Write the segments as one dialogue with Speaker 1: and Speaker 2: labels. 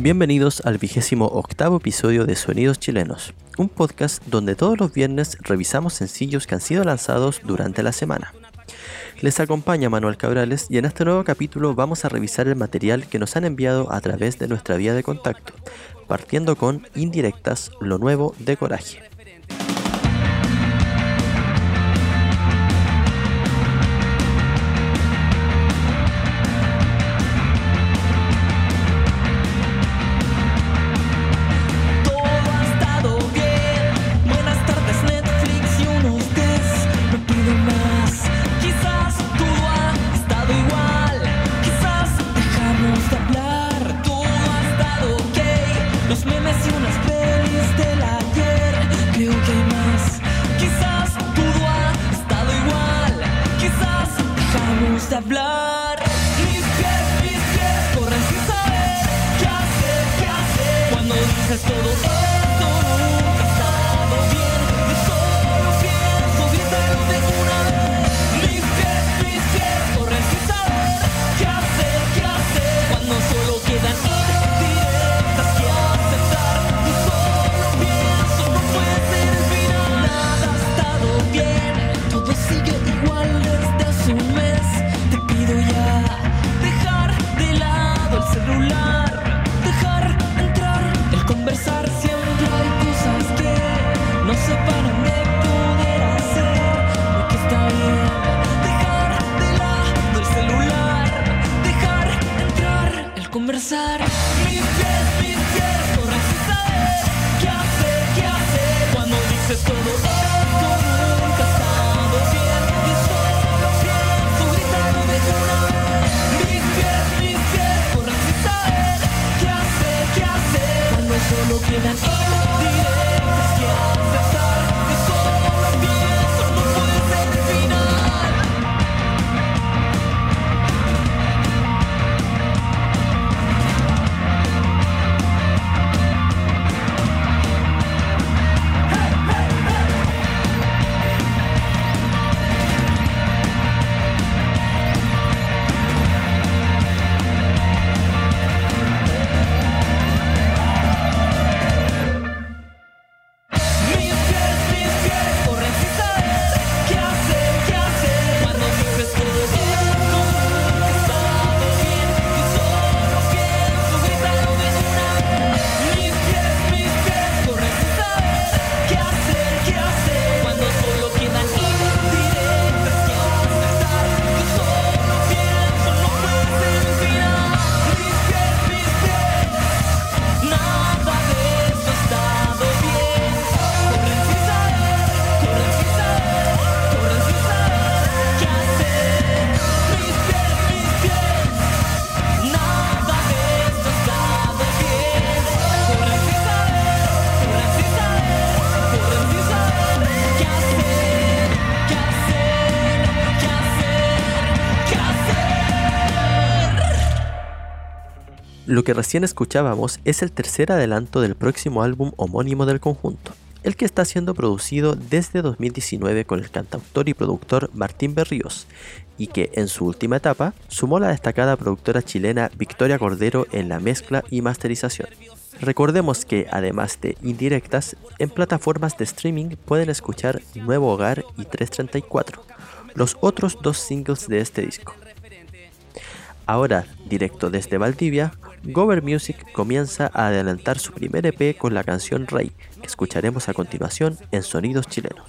Speaker 1: Bienvenidos al vigésimo octavo episodio de Sonidos Chilenos, un podcast donde todos los viernes revisamos sencillos que han sido lanzados durante la semana. Les acompaña Manuel Cabrales y en este nuevo capítulo vamos a revisar el material que nos han enviado a través de nuestra vía de contacto, partiendo con Indirectas, lo nuevo de Coraje. Lo que recién escuchábamos es el tercer adelanto del próximo álbum homónimo del conjunto, el que está siendo producido desde 2019 con el cantautor y productor Martín Berríos, y que en su última etapa sumó la destacada productora chilena Victoria Cordero en la mezcla y masterización. Recordemos que además de indirectas, en plataformas de streaming pueden escuchar Nuevo Hogar y 334, los otros dos singles de este disco. Ahora, directo desde Valdivia, Gover Music comienza a adelantar su primer EP con la canción Rey, que escucharemos a continuación en Sonidos Chilenos.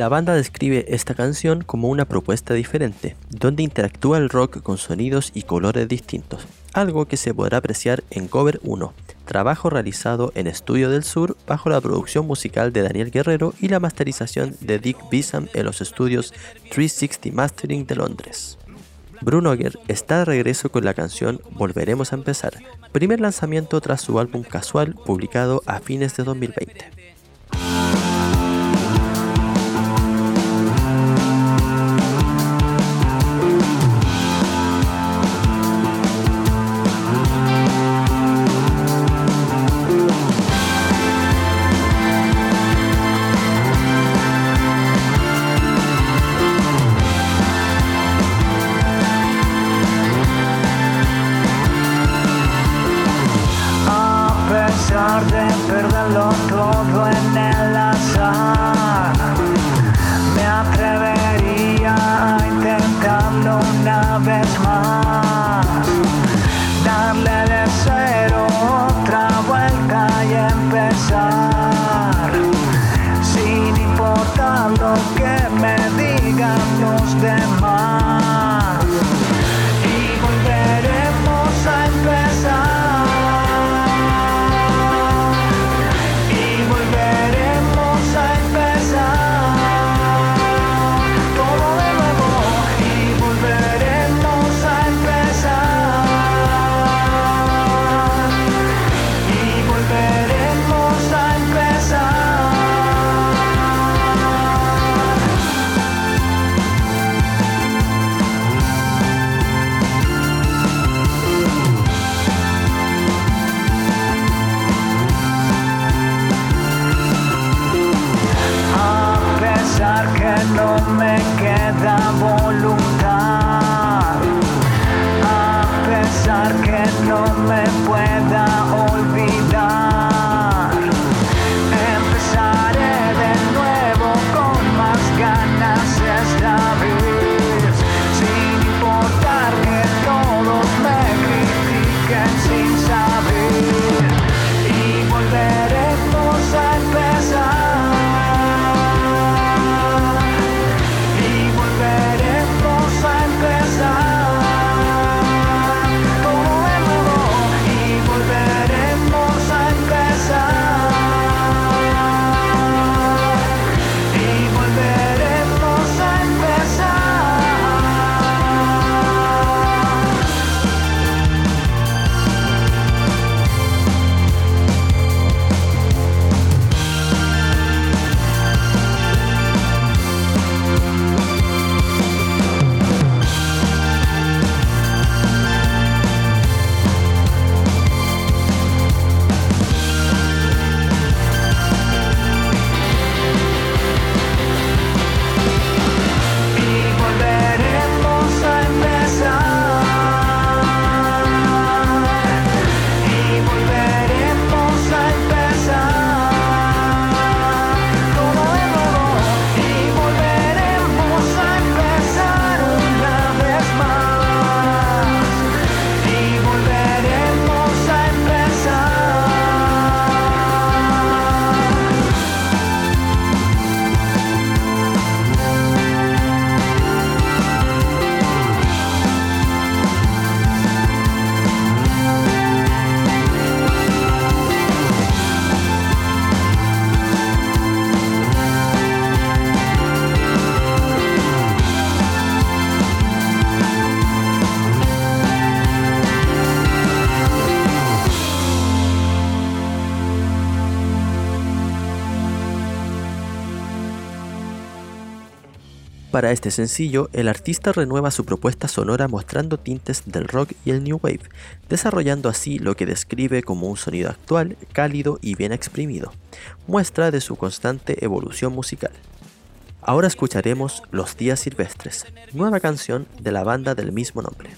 Speaker 2: La banda describe esta canción como una propuesta diferente, donde interactúa el rock con sonidos y colores distintos, algo que se podrá apreciar en Cover 1, trabajo realizado en Estudio del Sur bajo la producción musical de Daniel Guerrero y la masterización de Dick Bisham en los estudios 360 Mastering de Londres. Bruno Brunoger está de regreso con la canción Volveremos a empezar, primer lanzamiento tras su álbum Casual publicado a fines de 2020. empezar. Sin importar lo que me digan los demás. Para este sencillo, el artista renueva su propuesta sonora mostrando tintes del rock y el new wave, desarrollando así lo que describe como un sonido actual, cálido y bien exprimido, muestra de su constante evolución musical. Ahora escucharemos Los Días Silvestres, nueva canción de la banda del mismo nombre.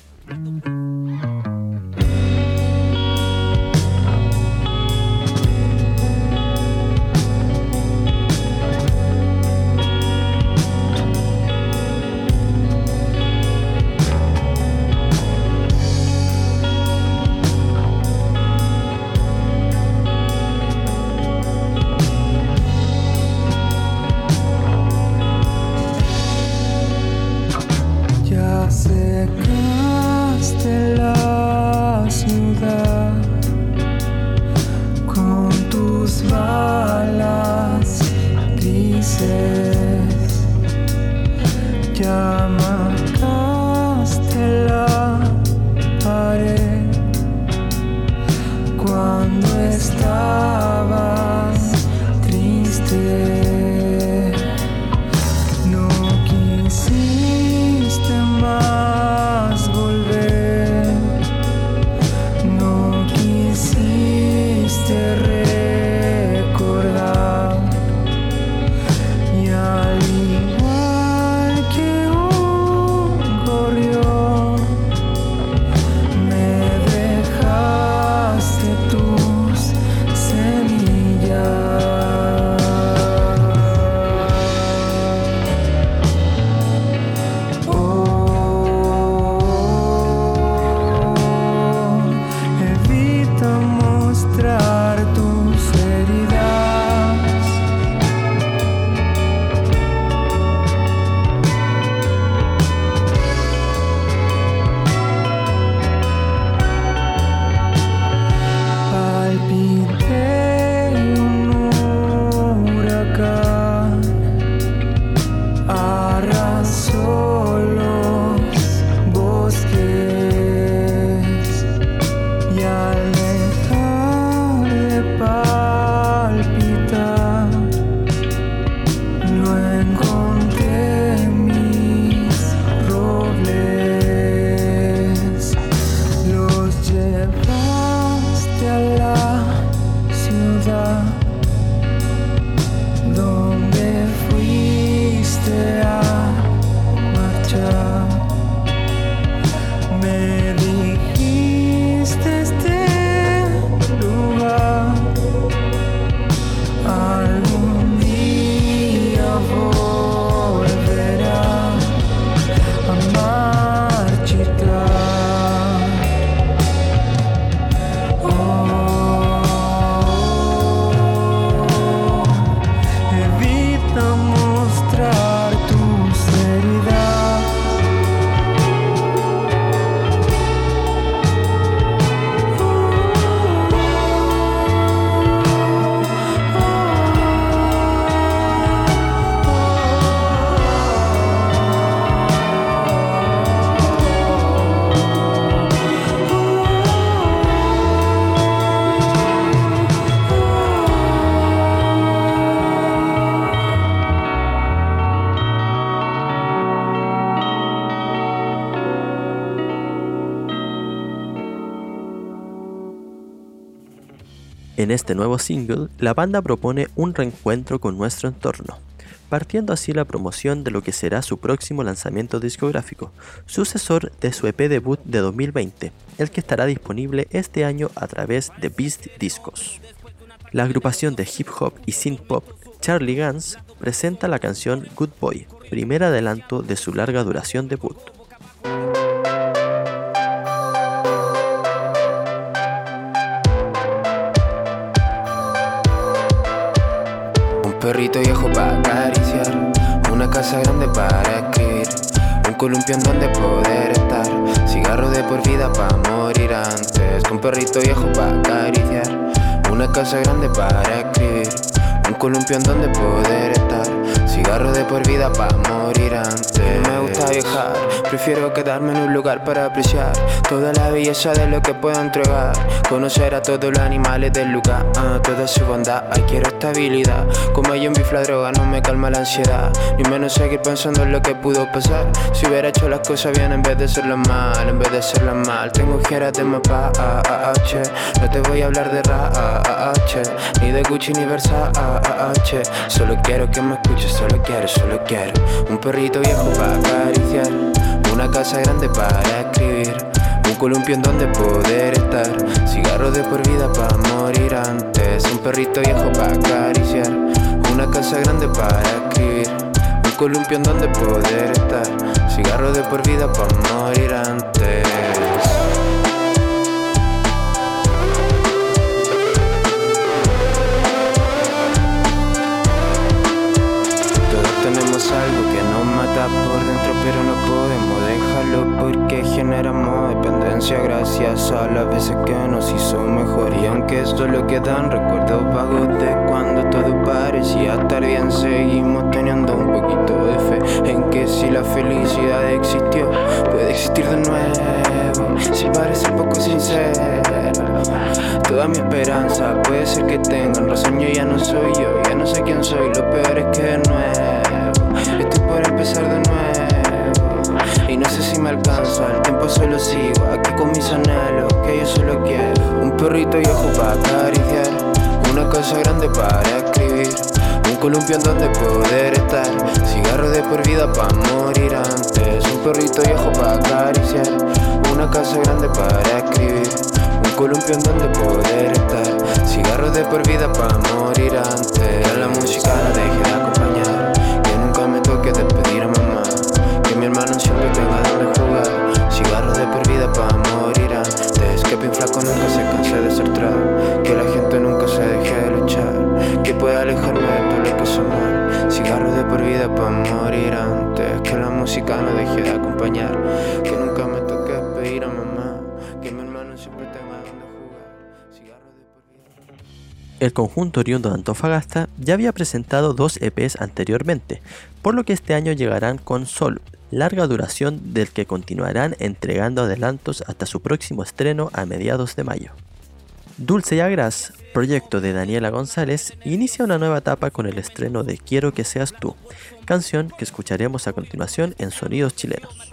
Speaker 3: En este nuevo single, la banda propone un reencuentro con nuestro entorno, partiendo así la promoción de lo que será su próximo lanzamiento discográfico, sucesor de su EP debut de 2020, el que estará disponible este año a través de Beast Discos. La agrupación de hip hop y synth pop Charlie Gans presenta la canción Good Boy, primer adelanto de su larga duración debut.
Speaker 4: Perrito viejo para acariciar, una casa grande para escribir, un columpio donde poder estar, cigarro de por vida para morir antes, un perrito viejo para acariciar, una casa grande para escribir, un columpio donde poder estar, cigarro de por vida para morir antes. Prefiero quedarme en un lugar para apreciar toda la belleza de lo que puedo entregar. Conocer a todos los animales del lugar, ah, toda su bondad. Ay, quiero estabilidad. Como hay un bifla droga, no me calma la ansiedad. Ni menos seguir pensando en lo que pudo pasar. Si hubiera hecho las cosas bien en vez de hacerlas mal, en vez de hacerlas mal. Tengo giras de mapa, ah, ah, H. No te voy a hablar de Ra, ah. Ni de Gucci ni Versace. Solo quiero que me escuches, solo quiero, solo quiero. Un perrito viejo para acariciar, una casa grande para escribir, un columpio en donde poder estar, cigarro de por vida para morir antes, un perrito viejo para acariciar, una casa grande para escribir, un columpio en donde poder estar, cigarro de por vida para morir antes. A las veces que nos hizo mejor. Y aunque esto es lo que dan recuerdos vagos de cuando todo parecía estar bien, seguimos teniendo un poquito de fe en que si la felicidad existió, puede existir de nuevo. Si parece poco sincero, toda mi esperanza puede ser que tengan razón. Yo ya no soy yo, ya no sé quién soy. Lo peor es que no es Estoy por empezar de nuevo. Y no sé si me alcanza, el tiempo solo sigo con mis anhelos, que yo solo quiero. Un perrito ojo para acariciar, una casa grande para escribir. Un columpio en donde poder estar, cigarro de por vida para morir antes. Un perrito ojo para acariciar, una casa grande para escribir. Un columpio en donde poder estar, cigarro de por vida para morir antes. La música no deje de vida para morir antes. Que la música no deje de acompañar. Que nunca me toque despedir a mamá. Que mi hermano siempre tenga donde
Speaker 3: el conjunto oriundo de Antofagasta ya había presentado dos EPs anteriormente, por lo que este año llegarán con Sol, larga duración del que continuarán entregando adelantos hasta su próximo estreno a mediados de mayo. Dulce y Agras, proyecto de Daniela González, inicia una nueva etapa con el estreno de Quiero que seas tú, canción que escucharemos a continuación en Sonidos Chilenos.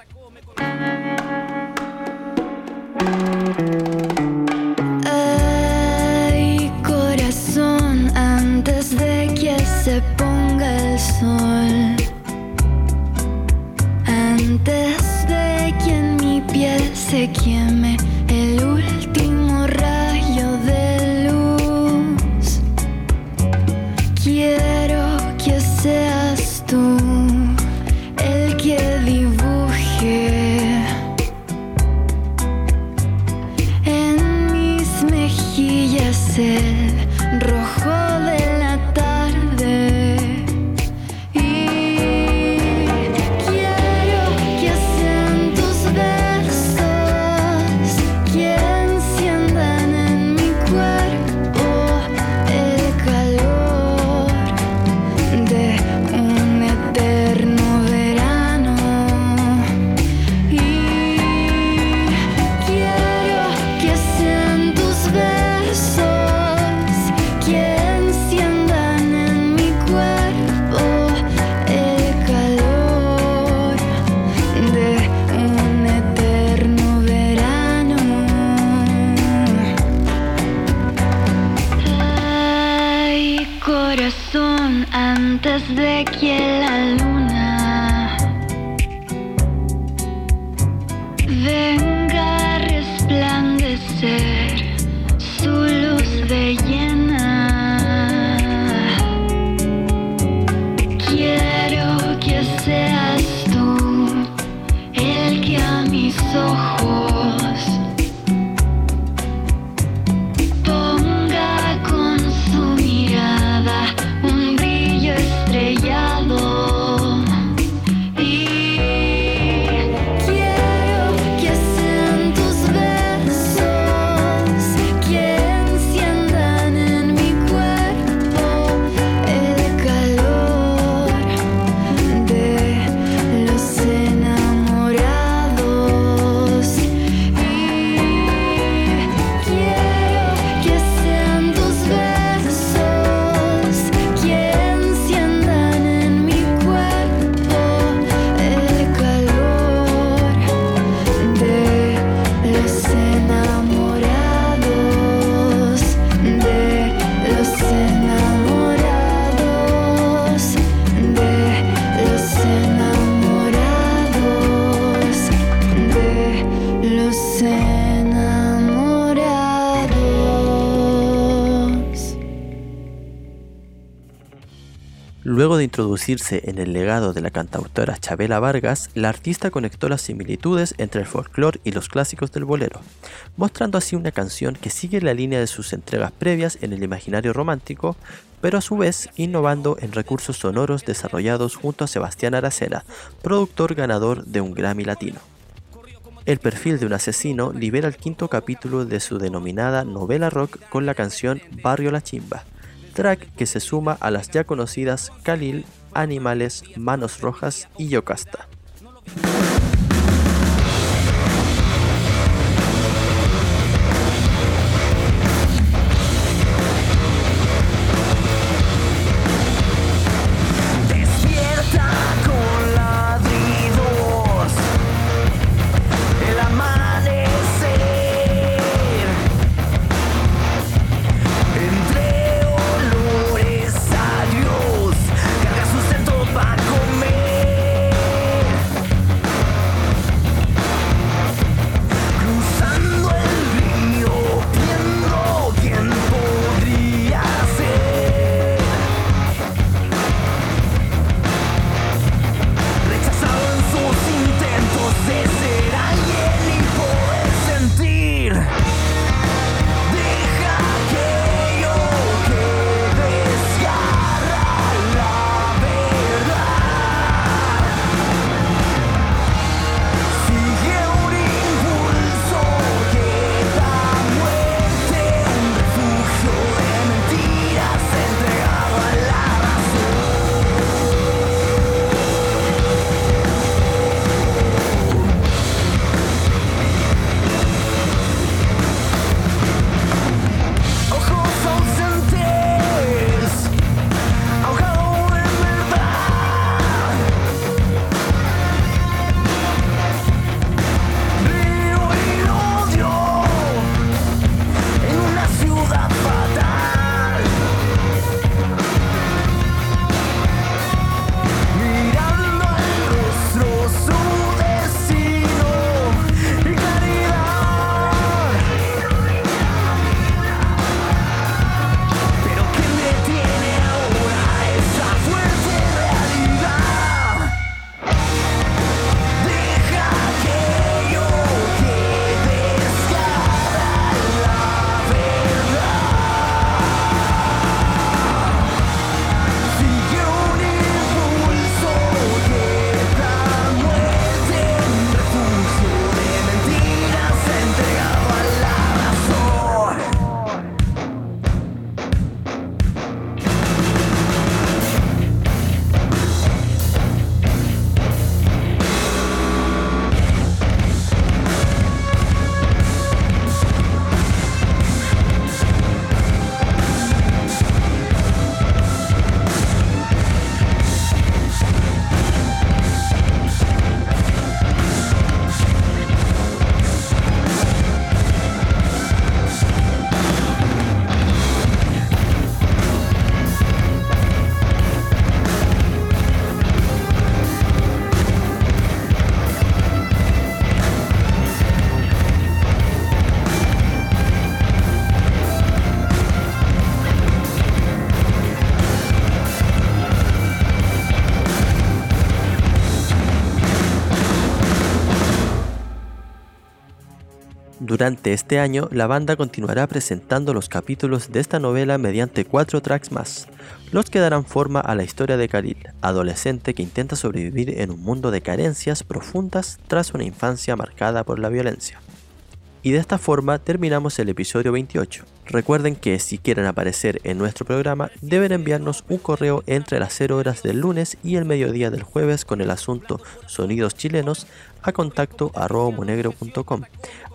Speaker 5: De
Speaker 3: introducirse en el legado de la cantautora Chabela Vargas, la artista conectó las similitudes entre el folclore y los clásicos del bolero, mostrando así una canción que sigue la línea de sus entregas previas en el imaginario romántico, pero a su vez innovando en recursos sonoros desarrollados junto a Sebastián Aracena, productor ganador de un Grammy Latino. El perfil de un asesino libera el quinto capítulo de su denominada novela rock con la canción Barrio La Chimba, track que se suma a las ya conocidas Khalil, Animales, Manos Rojas y Yocasta. Durante este año, la banda continuará presentando los capítulos de esta novela mediante cuatro tracks más, los que darán forma a la historia de Khalil, adolescente que intenta sobrevivir en un mundo de carencias profundas tras una infancia marcada por la violencia. Y de esta forma terminamos el episodio 28. Recuerden que si quieren aparecer en nuestro programa deben enviarnos un correo entre las 0 horas del lunes y el mediodía del jueves con el asunto Sonidos Chilenos a contacto monegro.com,